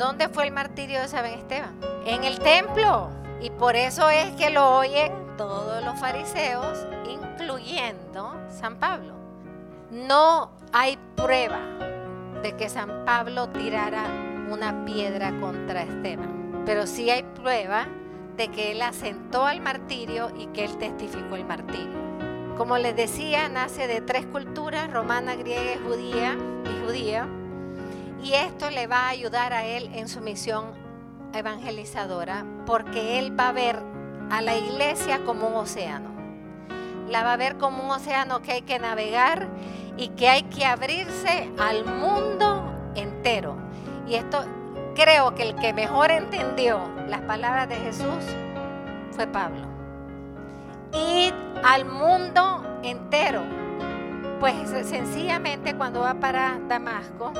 ¿Dónde fue el martirio de San Esteban? En el templo. Y por eso es que lo oyen todos los fariseos, incluyendo San Pablo. No hay prueba de que San Pablo tirara una piedra contra Esteban, pero sí hay prueba de que él asentó al martirio y que él testificó el martirio. Como les decía, nace de tres culturas, romana, griega y judía, y judía, y esto le va a ayudar a él en su misión evangelizadora, porque él va a ver a la iglesia como un océano. La va a ver como un océano que hay que navegar y que hay que abrirse al mundo entero. Y esto creo que el que mejor entendió las palabras de Jesús fue Pablo. Y al mundo entero. Pues sencillamente cuando va para Damasco,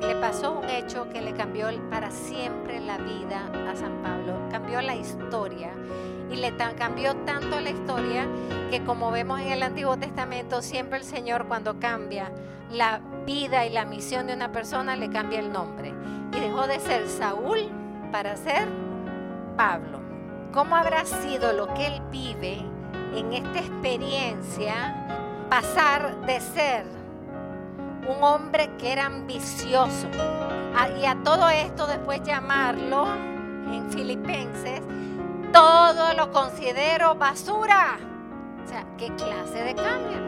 le pasó un hecho que le cambió para siempre la vida a San Pablo, cambió la historia y le cambió tanto la historia que como vemos en el Antiguo Testamento, siempre el Señor cuando cambia la vida y la misión de una persona le cambia el nombre y dejó de ser Saúl para ser Pablo. ¿Cómo habrá sido lo que él vive en esta experiencia pasar de ser un hombre que era ambicioso. Ah, y a todo esto después llamarlo en Filipenses, todo lo considero basura. O sea, ¿qué clase de cambio,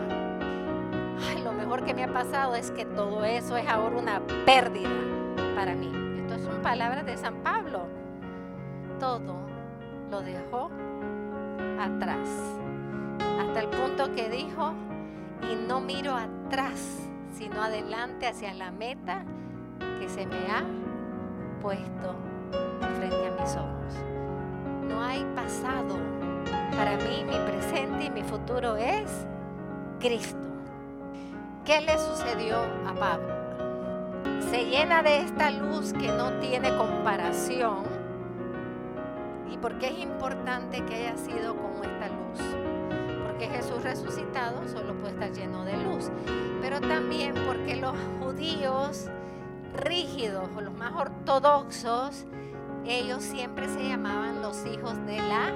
Ay, lo mejor que me ha pasado es que todo eso es ahora una pérdida para mí. Esto son palabras de San Pablo. Todo lo dejó atrás. Hasta el punto que dijo, y no miro atrás sino adelante hacia la meta que se me ha puesto frente a mis ojos. No hay pasado. Para mí mi presente y mi futuro es Cristo. ¿Qué le sucedió a Pablo? Se llena de esta luz que no tiene comparación. ¿Y por qué es importante que haya sido como esta luz? Jesús resucitado solo puede estar lleno de luz pero también porque los judíos rígidos o los más ortodoxos, ellos siempre se llamaban los hijos de la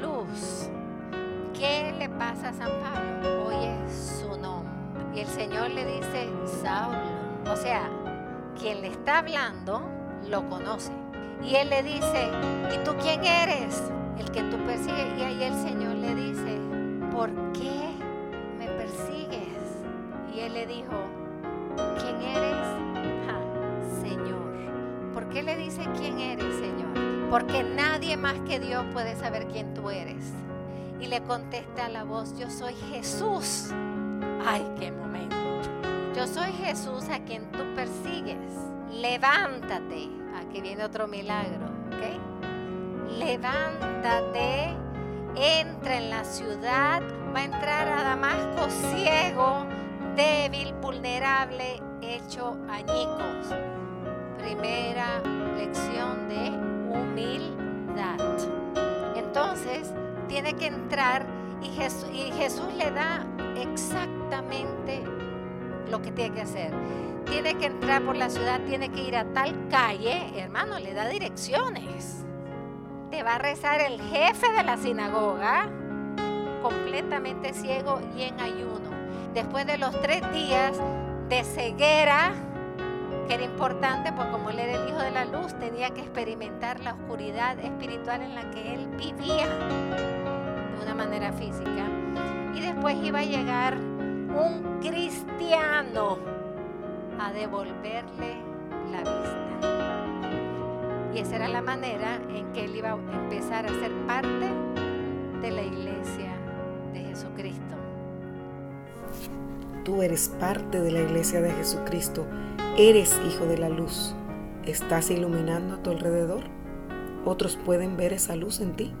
luz. ¿Qué le pasa a San Pablo? Oye su nombre. Y el Señor le dice, Saulo. O sea, quien le está hablando lo conoce. Y él le dice, ¿y tú quién eres? El que tú persigues. Y ahí el Señor le dice, ¿por qué me persigues? Y él le dijo, ¿quién eres? Señor. ¿Por qué le dice quién eres, Señor? Porque nadie más que Dios puede saber quién tú eres. Y le contesta la voz, yo soy Jesús. Ay, qué momento. Yo soy Jesús a quien tú persigues. Levántate. Aquí viene otro milagro, ¿ok? Levántate, entra en la ciudad, va a entrar a Damasco ciego débil, vulnerable, hecho añicos. Primera lección de humildad. Entonces, tiene que entrar y Jesús, y Jesús le da exactamente lo que tiene que hacer. Tiene que entrar por la ciudad, tiene que ir a tal calle, hermano, le da direcciones. Te va a rezar el jefe de la sinagoga, completamente ciego y en ayuno después de los tres días de ceguera, que era importante, porque como él era el hijo de la luz, tenía que experimentar la oscuridad espiritual en la que él vivía de una manera física. Y después iba a llegar un cristiano a devolverle la vista. Y esa era la manera en que él iba a empezar a ser parte de la iglesia de Jesucristo. Tú eres parte de la iglesia de Jesucristo, eres hijo de la luz. ¿Estás iluminando a tu alrededor? ¿Otros pueden ver esa luz en ti?